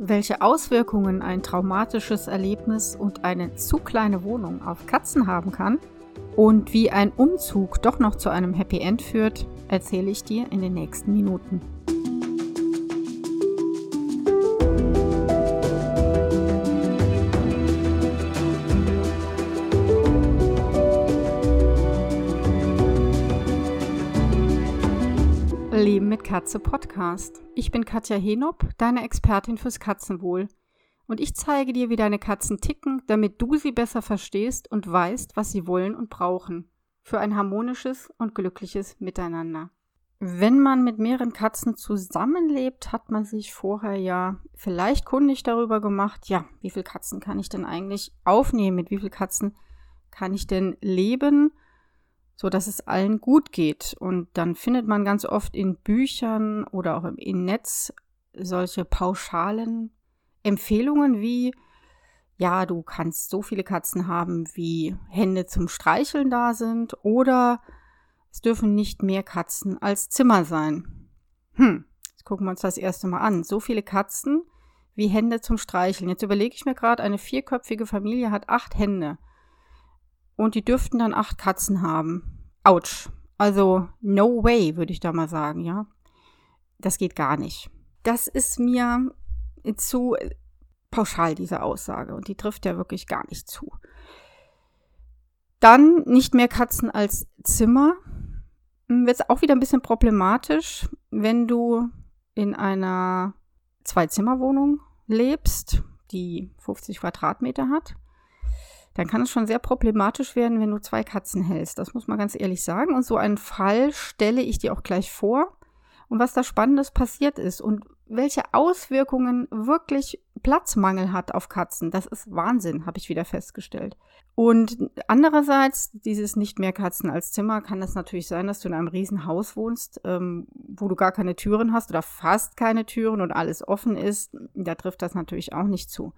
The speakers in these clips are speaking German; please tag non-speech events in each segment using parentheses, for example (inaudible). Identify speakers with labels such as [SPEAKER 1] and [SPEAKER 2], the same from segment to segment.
[SPEAKER 1] Welche Auswirkungen ein traumatisches Erlebnis und eine zu kleine Wohnung auf Katzen haben kann und wie ein Umzug doch noch zu einem Happy End führt, erzähle ich dir in den nächsten Minuten. Katze Podcast. Ich bin Katja Henop, deine Expertin fürs Katzenwohl. Und ich zeige dir, wie deine Katzen ticken, damit du sie besser verstehst und weißt, was sie wollen und brauchen. Für ein harmonisches und glückliches Miteinander. Wenn man mit mehreren Katzen zusammenlebt, hat man sich vorher ja vielleicht kundig darüber gemacht, ja, wie viele Katzen kann ich denn eigentlich aufnehmen? Mit wie vielen Katzen kann ich denn leben? So dass es allen gut geht. Und dann findet man ganz oft in Büchern oder auch im Netz solche pauschalen Empfehlungen wie, ja, du kannst so viele Katzen haben, wie Hände zum Streicheln da sind, oder es dürfen nicht mehr Katzen als Zimmer sein. Hm, jetzt gucken wir uns das erste Mal an. So viele Katzen wie Hände zum Streicheln. Jetzt überlege ich mir gerade, eine vierköpfige Familie hat acht Hände. Und die dürften dann acht Katzen haben. Autsch. Also, no way, würde ich da mal sagen, ja. Das geht gar nicht. Das ist mir zu pauschal, diese Aussage. Und die trifft ja wirklich gar nicht zu. Dann nicht mehr Katzen als Zimmer. Hm, Wird es auch wieder ein bisschen problematisch, wenn du in einer Zwei-Zimmer-Wohnung lebst, die 50 Quadratmeter hat dann kann es schon sehr problematisch werden, wenn du zwei Katzen hältst. Das muss man ganz ehrlich sagen. Und so einen Fall stelle ich dir auch gleich vor und was da Spannendes passiert ist und welche Auswirkungen wirklich Platzmangel hat auf Katzen. Das ist Wahnsinn, habe ich wieder festgestellt. Und andererseits, dieses nicht mehr Katzen als Zimmer, kann es natürlich sein, dass du in einem Riesenhaus wohnst, ähm, wo du gar keine Türen hast oder fast keine Türen und alles offen ist. Da trifft das natürlich auch nicht zu.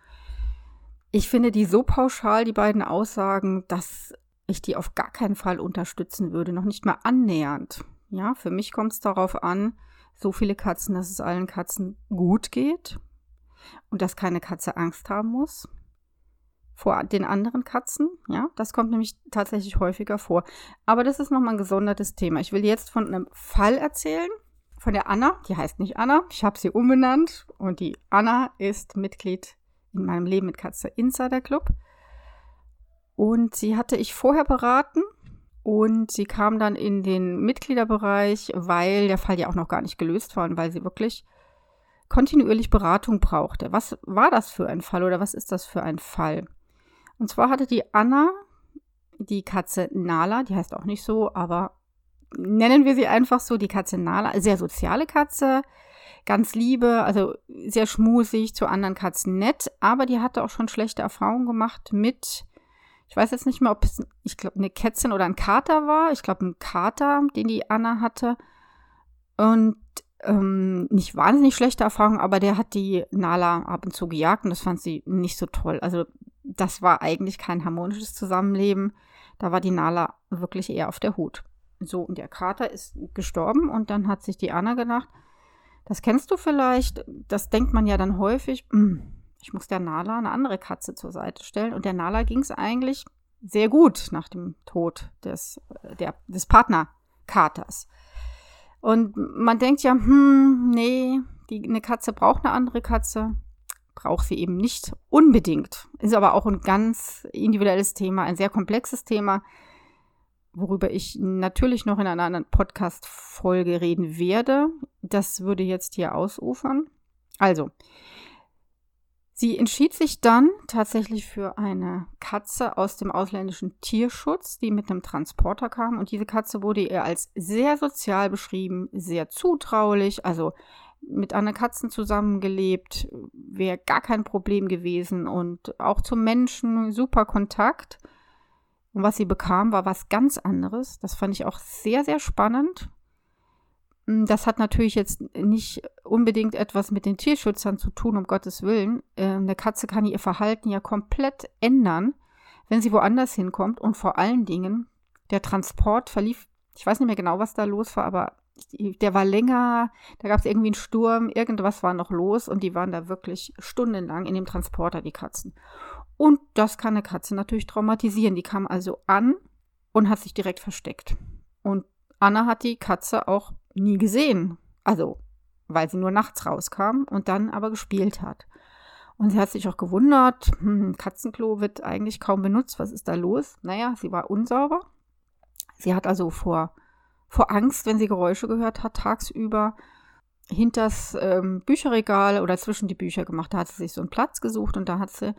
[SPEAKER 1] Ich finde die so pauschal, die beiden Aussagen, dass ich die auf gar keinen Fall unterstützen würde, noch nicht mal annähernd. Ja, für mich kommt es darauf an, so viele Katzen, dass es allen Katzen gut geht und dass keine Katze Angst haben muss vor den anderen Katzen. Ja, das kommt nämlich tatsächlich häufiger vor. Aber das ist nochmal ein gesondertes Thema. Ich will jetzt von einem Fall erzählen, von der Anna. Die heißt nicht Anna. Ich habe sie umbenannt und die Anna ist Mitglied in meinem Leben mit Katze Insider Club. Und sie hatte ich vorher beraten und sie kam dann in den Mitgliederbereich, weil der Fall ja auch noch gar nicht gelöst war und weil sie wirklich kontinuierlich Beratung brauchte. Was war das für ein Fall oder was ist das für ein Fall? Und zwar hatte die Anna die Katze Nala, die heißt auch nicht so, aber nennen wir sie einfach so, die Katze Nala, sehr soziale Katze, ganz liebe, also sehr schmusig, zu anderen Katzen nett, aber die hatte auch schon schlechte Erfahrungen gemacht mit, ich weiß jetzt nicht mehr, ob es, ich glaube, eine Kätzchen oder ein Kater war. Ich glaube, ein Kater, den die Anna hatte. Und ähm, nicht wahnsinnig schlechte Erfahrungen, aber der hat die Nala ab und zu gejagt und das fand sie nicht so toll. Also das war eigentlich kein harmonisches Zusammenleben. Da war die Nala wirklich eher auf der Hut. So, und der Kater ist gestorben und dann hat sich die Anna gedacht, das kennst du vielleicht, das denkt man ja dann häufig, hm, ich muss der Nala eine andere Katze zur Seite stellen. Und der Nala ging es eigentlich sehr gut nach dem Tod des, der, des Partnerkaters. Und man denkt ja, hm, nee, die, eine Katze braucht eine andere Katze. Braucht sie eben nicht unbedingt. Ist aber auch ein ganz individuelles Thema, ein sehr komplexes Thema worüber ich natürlich noch in einer anderen Podcast-Folge reden werde. Das würde jetzt hier ausufern. Also, sie entschied sich dann tatsächlich für eine Katze aus dem ausländischen Tierschutz, die mit einem Transporter kam. Und diese Katze wurde ihr als sehr sozial beschrieben, sehr zutraulich, also mit anderen Katzen zusammengelebt, wäre gar kein Problem gewesen und auch zum Menschen super Kontakt. Und was sie bekam, war was ganz anderes. Das fand ich auch sehr, sehr spannend. Hm, das hat natürlich jetzt nicht unbedingt etwas mit den Tierschützern zu tun, um Gottes Willen. Ähm, eine Katze kann ihr Verhalten ja komplett ändern, wenn sie woanders hinkommt. Und vor allen Dingen, der Transport verlief, ich weiß nicht mehr genau, was da los war, aber der war länger, da gab es irgendwie einen Sturm, irgendwas war noch los und die waren da wirklich stundenlang in dem Transporter, die Katzen. Und das kann eine Katze natürlich traumatisieren. Die kam also an und hat sich direkt versteckt. Und Anna hat die Katze auch nie gesehen. Also, weil sie nur nachts rauskam und dann aber gespielt hat. Und sie hat sich auch gewundert, hm, Katzenklo wird eigentlich kaum benutzt, was ist da los? Naja, sie war unsauber. Sie hat also vor, vor Angst, wenn sie Geräusche gehört hat, tagsüber hinters ähm, Bücherregal oder zwischen die Bücher gemacht. Da hat sie sich so einen Platz gesucht und da hat sie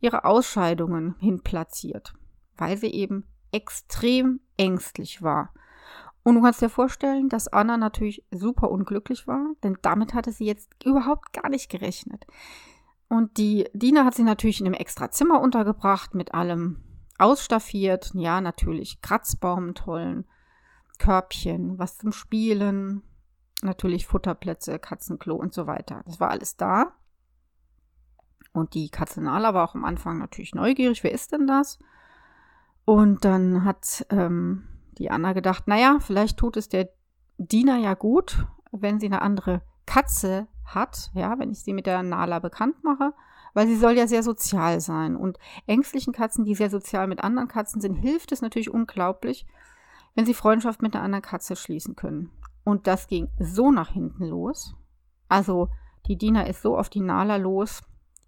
[SPEAKER 1] ihre Ausscheidungen hinplatziert, weil sie eben extrem ängstlich war. Und du kannst dir vorstellen, dass Anna natürlich super unglücklich war, denn damit hatte sie jetzt überhaupt gar nicht gerechnet. Und die Dina hat sie natürlich in einem extra Zimmer untergebracht, mit allem ausstaffiert. Ja, natürlich Kratzbaum, tollen Körbchen, was zum Spielen, natürlich Futterplätze, Katzenklo und so weiter. Das war alles da. Und die Katze Nala war auch am Anfang natürlich neugierig, wer ist denn das? Und dann hat ähm, die Anna gedacht, naja, vielleicht tut es der Diener ja gut, wenn sie eine andere Katze hat, ja, wenn ich sie mit der Nala bekannt mache, weil sie soll ja sehr sozial sein. Und ängstlichen Katzen, die sehr sozial mit anderen Katzen sind, hilft es natürlich unglaublich, wenn sie Freundschaft mit einer anderen Katze schließen können. Und das ging so nach hinten los. Also die Diener ist so auf die Nala los,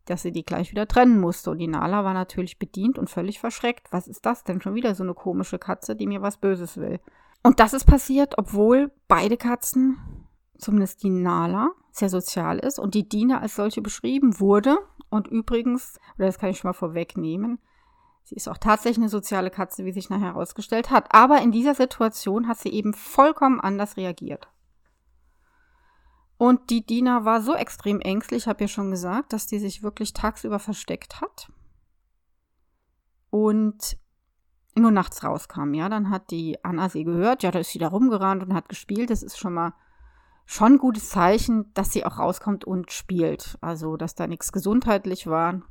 [SPEAKER 1] dass sie die gleich wieder trennen musste. Und die Nala war natürlich bedient und völlig verschreckt. Was ist das denn? Schon wieder so eine komische Katze, die mir was Böses will. Und das ist passiert, obwohl beide Katzen, zumindest die Nala, sehr sozial ist und die Dina als solche beschrieben wurde. Und übrigens, oder das kann ich schon mal vorwegnehmen, sie ist auch tatsächlich eine soziale Katze, wie sich nachher herausgestellt hat. Aber in dieser Situation hat sie eben vollkommen anders reagiert. Und die Dina war so extrem ängstlich, habe ja schon gesagt, dass die sich wirklich tagsüber versteckt hat und nur nachts rauskam. Ja, dann hat die Anna sie gehört. Ja, da ist sie da rumgerannt und hat gespielt. Das ist schon mal schon ein gutes Zeichen, dass sie auch rauskommt und spielt. Also, dass da nichts gesundheitlich war,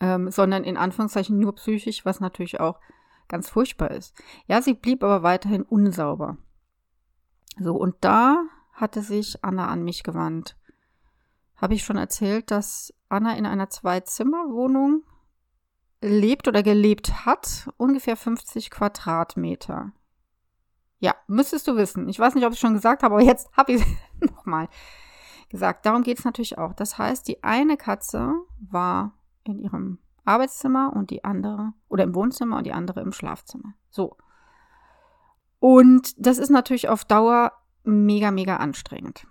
[SPEAKER 1] ähm, sondern in Anführungszeichen nur psychisch, was natürlich auch ganz furchtbar ist. Ja, sie blieb aber weiterhin unsauber. So, und da hatte sich Anna an mich gewandt. Habe ich schon erzählt, dass Anna in einer Zwei-Zimmer-Wohnung lebt oder gelebt hat, ungefähr 50 Quadratmeter. Ja, müsstest du wissen. Ich weiß nicht, ob ich es schon gesagt habe, aber jetzt habe ich es nochmal gesagt. Darum geht es natürlich auch. Das heißt, die eine Katze war in ihrem Arbeitszimmer und die andere, oder im Wohnzimmer und die andere im Schlafzimmer. So. Und das ist natürlich auf Dauer mega, mega anstrengend.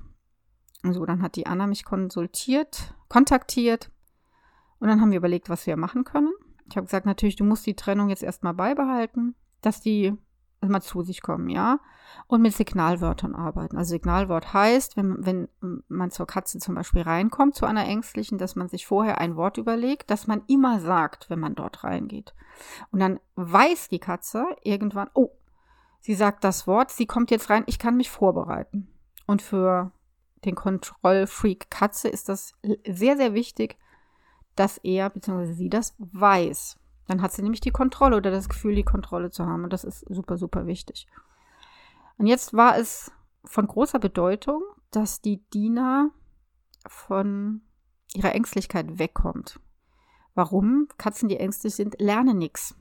[SPEAKER 1] So, dann hat die Anna mich konsultiert, kontaktiert und dann haben wir überlegt, was wir machen können. Ich habe gesagt, natürlich, du musst die Trennung jetzt erstmal beibehalten, dass die mal zu sich kommen, ja, und mit Signalwörtern arbeiten. Also Signalwort heißt, wenn, wenn man zur Katze zum Beispiel reinkommt, zu einer ängstlichen, dass man sich vorher ein Wort überlegt, das man immer sagt, wenn man dort reingeht. Und dann weiß die Katze irgendwann, oh, Sie sagt das Wort, sie kommt jetzt rein, ich kann mich vorbereiten. Und für den Kontrollfreak Katze ist das sehr, sehr wichtig, dass er bzw. sie das weiß. Dann hat sie nämlich die Kontrolle oder das Gefühl, die Kontrolle zu haben. Und das ist super, super wichtig. Und jetzt war es von großer Bedeutung, dass die Diener von ihrer Ängstlichkeit wegkommt. Warum? Katzen, die ängstlich sind, lernen nichts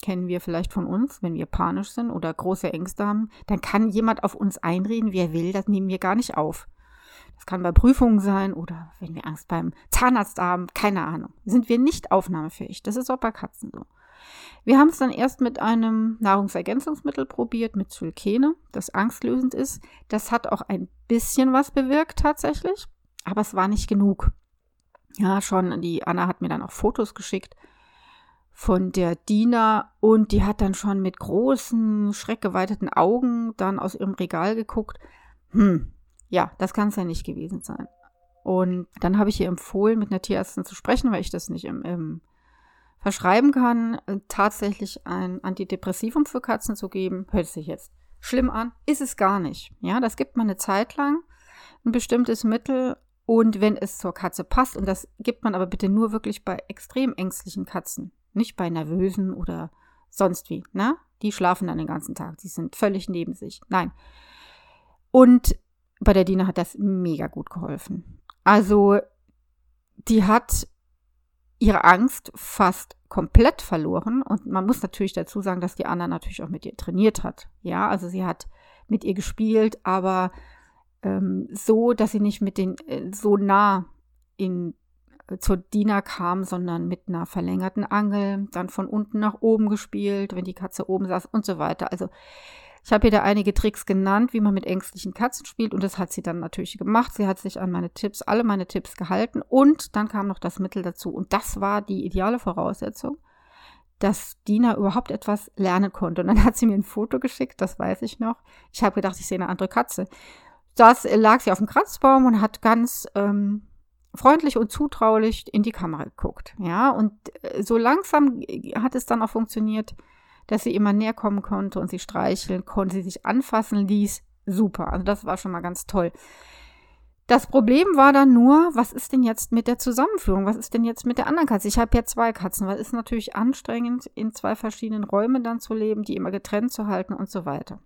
[SPEAKER 1] kennen wir vielleicht von uns, wenn wir panisch sind oder große Ängste haben, dann kann jemand auf uns einreden, wie er will, das nehmen wir gar nicht auf. Das kann bei Prüfungen sein oder wenn wir Angst beim Zahnarzt haben, keine Ahnung. Sind wir nicht aufnahmefähig. Das ist auch bei Katzen so. Wir haben es dann erst mit einem Nahrungsergänzungsmittel probiert, mit Zylkene, das angstlösend ist. Das hat auch ein bisschen was bewirkt tatsächlich, aber es war nicht genug. Ja, schon, die Anna hat mir dann auch Fotos geschickt von der Dina und die hat dann schon mit großen, schreckgeweiteten Augen dann aus ihrem Regal geguckt. Hm, ja, das kann es ja nicht gewesen sein. Und dann habe ich ihr empfohlen, mit einer Tierärztin zu sprechen, weil ich das nicht im, im verschreiben kann, tatsächlich ein Antidepressivum für Katzen zu geben. Hört sich jetzt schlimm an, ist es gar nicht. Ja, das gibt man eine Zeit lang, ein bestimmtes Mittel und wenn es zur Katze passt, und das gibt man aber bitte nur wirklich bei extrem ängstlichen Katzen, nicht bei nervösen oder sonst wie, ne? Die schlafen dann den ganzen Tag. Die sind völlig neben sich. Nein. Und bei der Dina hat das mega gut geholfen. Also, die hat ihre Angst fast komplett verloren. Und man muss natürlich dazu sagen, dass die Anna natürlich auch mit ihr trainiert hat. Ja, also sie hat mit ihr gespielt, aber ähm, so, dass sie nicht mit den äh, so nah in zur Dina kam, sondern mit einer verlängerten Angel, dann von unten nach oben gespielt, wenn die Katze oben saß und so weiter. Also ich habe ihr da einige Tricks genannt, wie man mit ängstlichen Katzen spielt und das hat sie dann natürlich gemacht. Sie hat sich an meine Tipps, alle meine Tipps gehalten und dann kam noch das Mittel dazu und das war die ideale Voraussetzung, dass Dina überhaupt etwas lernen konnte. Und dann (laughs) hat sie mir ein Foto geschickt, das weiß ich noch. Ich habe gedacht, ich sehe eine andere Katze. Das lag sie auf dem Kratzbaum und hat ganz ähm, freundlich und zutraulich in die Kamera geguckt. Ja, und äh, so langsam hat es dann auch funktioniert, dass sie immer näher kommen konnte und sie streicheln konnte, sie sich anfassen ließ. Super. Also das war schon mal ganz toll. Das Problem war dann nur, was ist denn jetzt mit der Zusammenführung? Was ist denn jetzt mit der anderen Katze? Ich habe ja zwei Katzen, weil es ist natürlich anstrengend, in zwei verschiedenen Räumen dann zu leben, die immer getrennt zu halten und so weiter.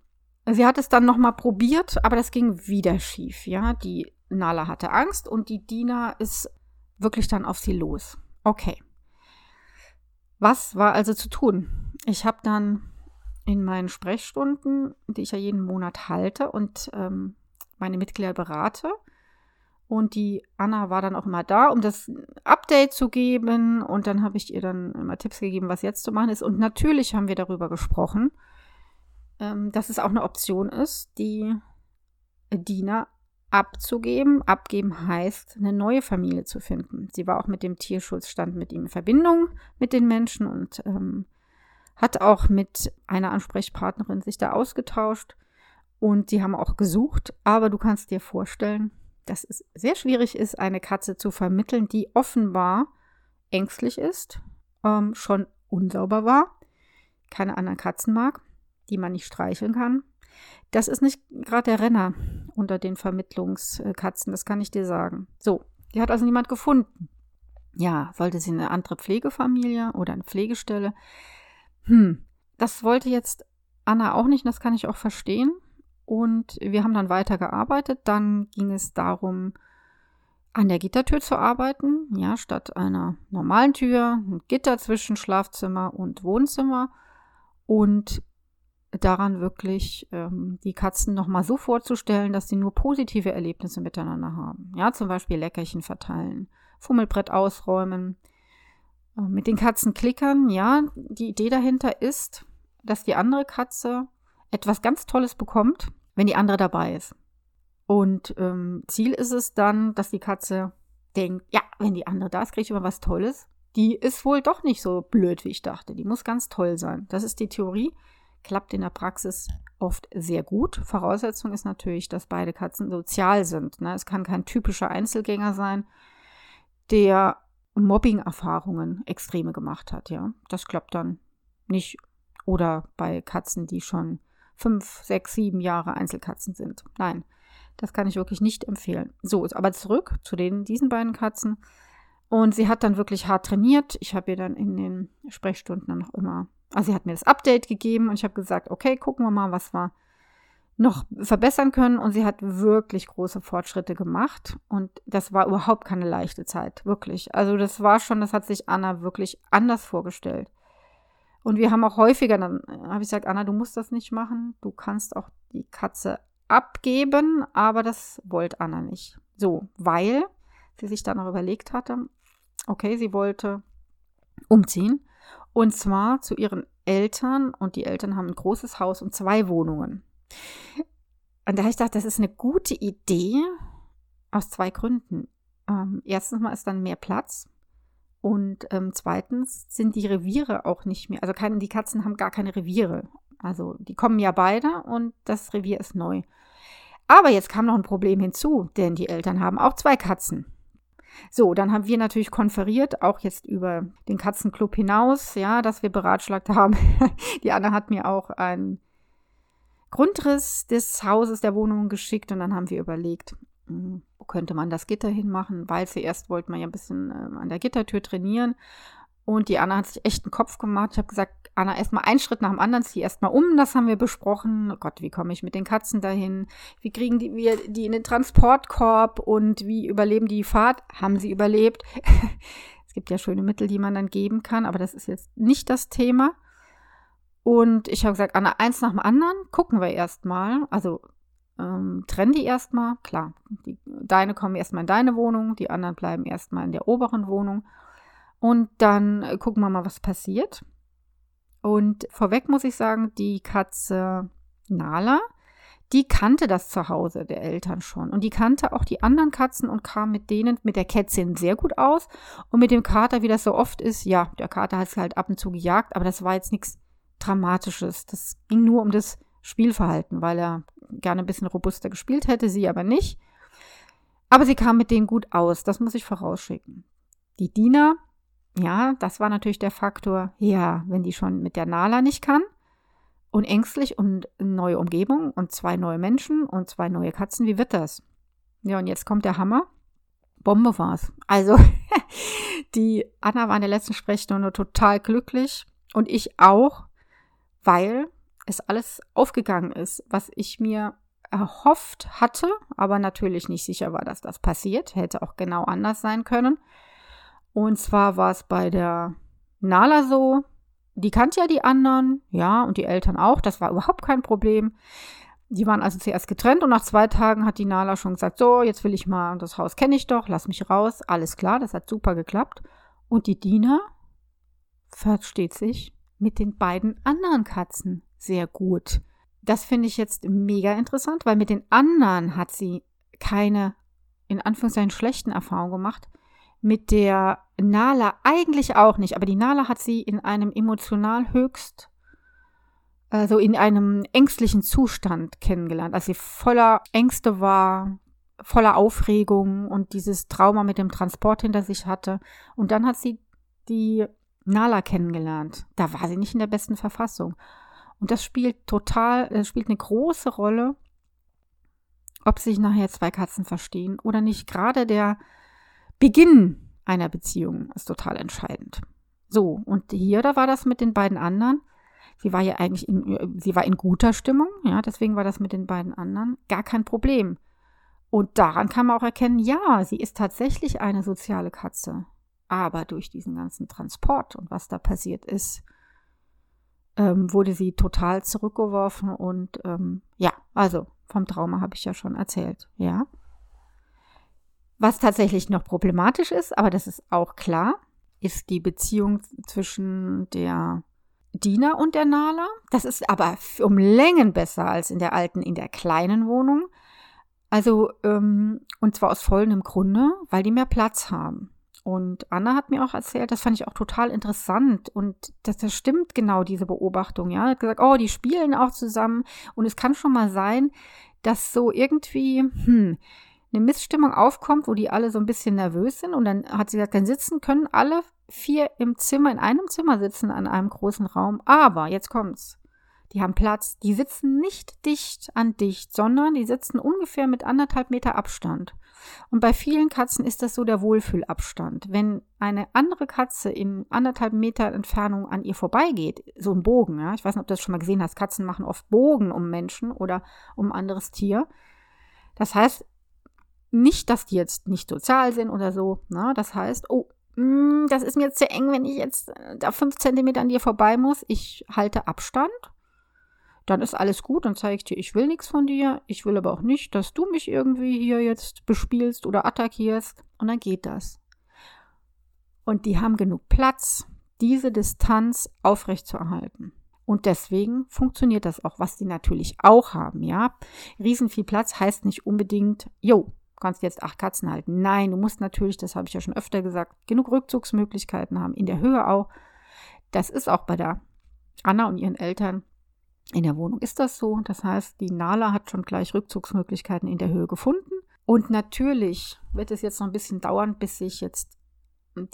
[SPEAKER 1] Sie hat es dann nochmal probiert, aber das ging wieder schief. Ja, die Nala hatte Angst und die Dina ist wirklich dann auf sie los. Okay. Was war also zu tun? Ich habe dann in meinen Sprechstunden, die ich ja jeden Monat halte und ähm, meine Mitglieder berate. Und die Anna war dann auch immer da, um das Update zu geben. Und dann habe ich ihr dann immer Tipps gegeben, was jetzt zu machen ist. Und natürlich haben wir darüber gesprochen, ähm, dass es auch eine Option ist, die Dina abzugeben. Abgeben heißt, eine neue Familie zu finden. Sie war auch mit dem Tierschutz, stand mit ihm in Verbindung mit den Menschen und ähm, hat auch mit einer Ansprechpartnerin sich da ausgetauscht und sie haben auch gesucht, aber du kannst dir vorstellen, dass es sehr schwierig ist, eine Katze zu vermitteln, die offenbar ängstlich ist, ähm, schon unsauber war, keine anderen Katzen mag, die man nicht streicheln kann. Das ist nicht gerade der Renner unter den Vermittlungskatzen, das kann ich dir sagen. So, die hat also niemand gefunden. Ja, sollte sie eine andere Pflegefamilie oder eine Pflegestelle hm, das wollte jetzt Anna auch nicht, das kann ich auch verstehen. Und wir haben dann weitergearbeitet. Dann ging es darum, an der Gittertür zu arbeiten, ja, statt einer normalen Tür, ein Gitter zwischen Schlafzimmer und Wohnzimmer und daran wirklich ähm, die Katzen nochmal so vorzustellen, dass sie nur positive Erlebnisse miteinander haben. Ja, zum Beispiel Leckerchen verteilen, Fummelbrett ausräumen, äh, mit den Katzen klickern, ja, die Idee dahinter ist, dass die andere Katze etwas ganz Tolles bekommt, wenn die andere dabei ist. Und ähm, Ziel ist es dann, dass die Katze denkt, ja, wenn die andere da ist, kriege ich immer was Tolles. Die ist wohl doch nicht so blöd, wie ich dachte. Die muss ganz toll sein. Das ist die Theorie. Klappt in der Praxis oft sehr gut. Voraussetzung ist natürlich, dass beide Katzen sozial sind. Ne? Es kann kein typischer Einzelgänger sein, der Mobbing-Erfahrungen extreme gemacht hat, ja. Das klappt dann nicht. Oder bei Katzen, die schon fünf, sechs, sieben Jahre Einzelkatzen sind. Nein, das kann ich wirklich nicht empfehlen. So, aber zurück zu den, diesen beiden Katzen. Und sie hat dann wirklich hart trainiert. Ich habe ihr dann in den Sprechstunden noch immer, also sie hat mir das Update gegeben und ich habe gesagt, okay, gucken wir mal, was wir noch verbessern können und sie hat wirklich große Fortschritte gemacht und das war überhaupt keine leichte Zeit, wirklich. Also das war schon, das hat sich Anna wirklich anders vorgestellt. Und wir haben auch häufiger, dann habe ich gesagt, Anna, du musst das nicht machen, du kannst auch die Katze abgeben, aber das wollte Anna nicht. So, weil sie sich dann auch überlegt hatte, okay, sie wollte umziehen und zwar zu ihren Eltern und die Eltern haben ein großes Haus und zwei Wohnungen. Und da habe ich gedacht, das ist eine gute Idee aus zwei Gründen. Ähm, erstens mal ist dann mehr Platz. Und ähm, zweitens sind die Reviere auch nicht mehr, also keine, die Katzen haben gar keine Reviere. Also die kommen ja beide und das Revier ist neu. Aber jetzt kam noch ein Problem hinzu, denn die Eltern haben auch zwei Katzen. So, dann haben wir natürlich konferiert, auch jetzt über den Katzenclub hinaus, ja, dass wir beratschlagt haben. (laughs) die Anna hat mir auch ein Grundriss des Hauses, der Wohnung geschickt und dann haben wir überlegt, hm, wo könnte man das Gitter hinmachen, weil zuerst wollten wir ja ein bisschen äh, an der Gittertür trainieren Und die Anna hat sich echt einen Kopf gemacht. Ich habe gesagt, Anna, erstmal einen Schritt nach dem anderen, zieh erstmal um. Das haben wir besprochen. Oh Gott, wie komme ich mit den Katzen dahin? Wie kriegen die, wir die in den Transportkorb? Und wie überleben die Fahrt? Haben sie überlebt? (laughs) es gibt ja schöne Mittel, die man dann geben kann, aber das ist jetzt nicht das Thema. Und ich habe gesagt, Anna, eins nach dem anderen, gucken wir erstmal. Also ähm, trennen die erstmal. Klar, die, deine kommen erstmal in deine Wohnung, die anderen bleiben erstmal in der oberen Wohnung. Und dann äh, gucken wir mal, was passiert. Und vorweg muss ich sagen, die Katze Nala, die kannte das Zuhause der Eltern schon. Und die kannte auch die anderen Katzen und kam mit denen, mit der Kätzin sehr gut aus. Und mit dem Kater, wie das so oft ist, ja, der Kater hat es halt ab und zu gejagt, aber das war jetzt nichts Dramatisches. Das ging nur um das Spielverhalten, weil er gerne ein bisschen robuster gespielt hätte, sie aber nicht. Aber sie kam mit denen gut aus, das muss ich vorausschicken. Die Diener ja, das war natürlich der Faktor, ja, wenn die schon mit der Nala nicht kann und ängstlich und neue Umgebung und zwei neue Menschen und zwei neue Katzen, wie wird das? Ja, und jetzt kommt der Hammer. Bombe war's. Also, (laughs) die Anna war in der letzten Sprechstunde total glücklich und ich auch, weil es alles aufgegangen ist, was ich mir erhofft hatte, aber natürlich nicht sicher war, dass das passiert. Hätte auch genau anders sein können. Und zwar war es bei der Nala so, die kannte ja die anderen, ja, und die Eltern auch, das war überhaupt kein Problem. Die waren also zuerst getrennt und nach zwei Tagen hat die Nala schon gesagt, so, jetzt will ich mal, das Haus kenne ich doch, lass mich raus. Alles klar, das hat super geklappt. Und die Dina versteht sich mit den beiden anderen Katzen sehr gut. Das finde ich jetzt mega interessant, weil mit den anderen hat sie keine, in Anführungszeichen, schlechten Erfahrungen gemacht mit der Nala eigentlich auch nicht, aber die Nala hat sie in einem emotional höchst, also in einem ängstlichen Zustand kennengelernt, als sie voller Ängste war, voller Aufregung und dieses Trauma mit dem Transport hinter sich hatte. Und dann hat sie die Nala kennengelernt. Da war sie nicht in der besten Verfassung. Und das spielt total, das spielt eine große Rolle, ob sich nachher zwei Katzen verstehen oder nicht. Gerade der Beginn einer Beziehung ist total entscheidend. So, und hier, da war das mit den beiden anderen. Sie war ja eigentlich in, sie war in guter Stimmung, ja, deswegen war das mit den beiden anderen gar kein Problem. Und daran kann man auch erkennen, ja, sie ist tatsächlich eine soziale Katze. Aber durch diesen ganzen Transport und was da passiert ist, ähm, wurde sie total zurückgeworfen und ähm, ja, also vom Trauma habe ich ja schon erzählt, ja. Was tatsächlich noch problematisch ist, aber das ist auch klar, ist die Beziehung zwischen der Dina und der Nala. Das ist aber um Längen besser als in der alten, in der kleinen Wohnung. Also, ähm, und zwar aus folgendem Grunde, weil die mehr Platz haben. Und Anna hat mir auch erzählt, das fand ich auch total interessant und das, das stimmt genau, diese Beobachtung. Ja, hat gesagt, oh, die spielen auch zusammen und es kann schon mal sein, dass so irgendwie, hm, eine Missstimmung aufkommt, wo die alle so ein bisschen nervös sind. Und dann hat sie gesagt, dann sitzen können alle vier im Zimmer, in einem Zimmer sitzen, an einem großen Raum. Aber, jetzt kommt's. Die haben Platz. Die sitzen nicht dicht an dicht, sondern die sitzen ungefähr mit anderthalb Meter Abstand. Und bei vielen Katzen ist das so der Wohlfühlabstand. Wenn eine andere Katze in anderthalb Meter Entfernung an ihr vorbeigeht, so ein Bogen, ja, ich weiß nicht, ob du das schon mal gesehen hast, Katzen machen oft Bogen um Menschen oder um anderes Tier. Das heißt, nicht, dass die jetzt nicht sozial sind oder so. Na? Ne? Das heißt, oh, mh, mm, das ist mir jetzt zu eng, wenn ich jetzt äh, da fünf Zentimeter an dir vorbei muss. Ich halte Abstand. Dann ist alles gut, dann zeige ich dir, ich will nichts von dir. Ich will aber auch nicht, dass du mich irgendwie hier jetzt bespielst oder attackierst. Und dann geht das. Und die haben genug Platz, diese Distanz aufrechtzuerhalten. Und deswegen funktioniert das auch, was die natürlich auch haben, ja. Riesen viel Platz heißt nicht unbedingt, jo, kannst jetzt acht Katzen halten. Nein, du musst natürlich, das habe ich ja schon öfter gesagt, genug Rückzugsmöglichkeiten haben, in der Höhe auch. Das ist auch bei der Anna und ihren Eltern in der Wohnung ist das so. Das heißt, die Nala hat schon gleich Rückzugsmöglichkeiten in der Höhe gefunden. Und natürlich wird es jetzt noch ein bisschen dauern, bis sich jetzt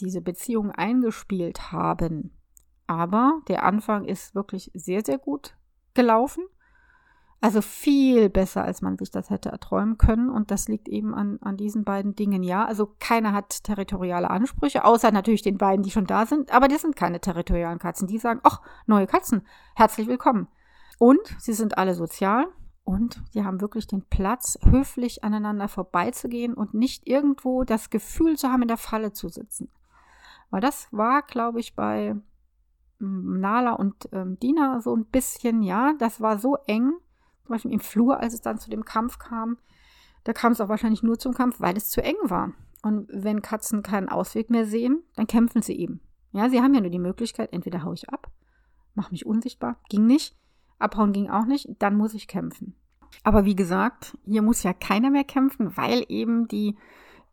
[SPEAKER 1] diese Beziehungen eingespielt haben. Aber der Anfang ist wirklich sehr, sehr gut gelaufen. Also viel besser, als man sich das hätte erträumen können. Und das liegt eben an, an diesen beiden Dingen, ja. Also keiner hat territoriale Ansprüche, außer natürlich den beiden, die schon da sind. Aber die sind keine territorialen Katzen. Die sagen, ach, neue Katzen, herzlich willkommen. Und sie sind alle sozial und sie haben wirklich den Platz, höflich aneinander vorbeizugehen und nicht irgendwo das Gefühl zu haben, in der Falle zu sitzen. Weil das war, glaube ich, bei mm, Nala und ähm, Dina so ein bisschen, ja, das war so eng, zum Beispiel im Flur, als es dann zu dem Kampf kam, da kam es auch wahrscheinlich nur zum Kampf, weil es zu eng war. Und wenn Katzen keinen Ausweg mehr sehen, dann kämpfen sie eben. Ja, sie haben ja nur die Möglichkeit, entweder haue ich ab, mache mich unsichtbar, ging nicht, abhauen ging auch nicht, dann muss ich kämpfen. Aber wie gesagt, hier muss ja keiner mehr kämpfen, weil eben die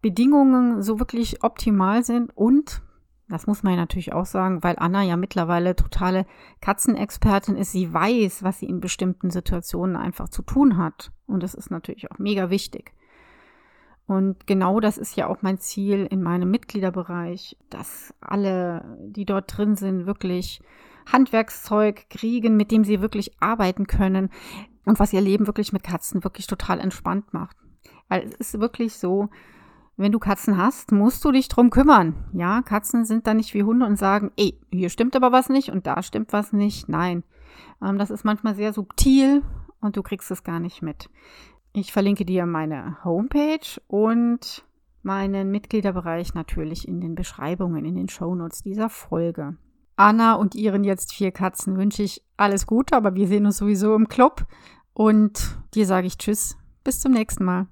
[SPEAKER 1] Bedingungen so wirklich optimal sind und das muss man ja natürlich auch sagen, weil Anna ja mittlerweile totale Katzenexpertin ist. Sie weiß, was sie in bestimmten Situationen einfach zu tun hat. Und das ist natürlich auch mega wichtig. Und genau das ist ja auch mein Ziel in meinem Mitgliederbereich, dass alle, die dort drin sind, wirklich Handwerkszeug kriegen, mit dem sie wirklich arbeiten können und was ihr Leben wirklich mit Katzen wirklich total entspannt macht. Weil es ist wirklich so, wenn du Katzen hast, musst du dich drum kümmern. Ja, Katzen sind da nicht wie Hunde und sagen, ey, hier stimmt aber was nicht und da stimmt was nicht. Nein, ähm, das ist manchmal sehr subtil und du kriegst es gar nicht mit. Ich verlinke dir meine Homepage und meinen Mitgliederbereich natürlich in den Beschreibungen, in den Shownotes dieser Folge. Anna und ihren jetzt vier Katzen wünsche ich alles Gute, aber wir sehen uns sowieso im Club. Und dir sage ich Tschüss, bis zum nächsten Mal.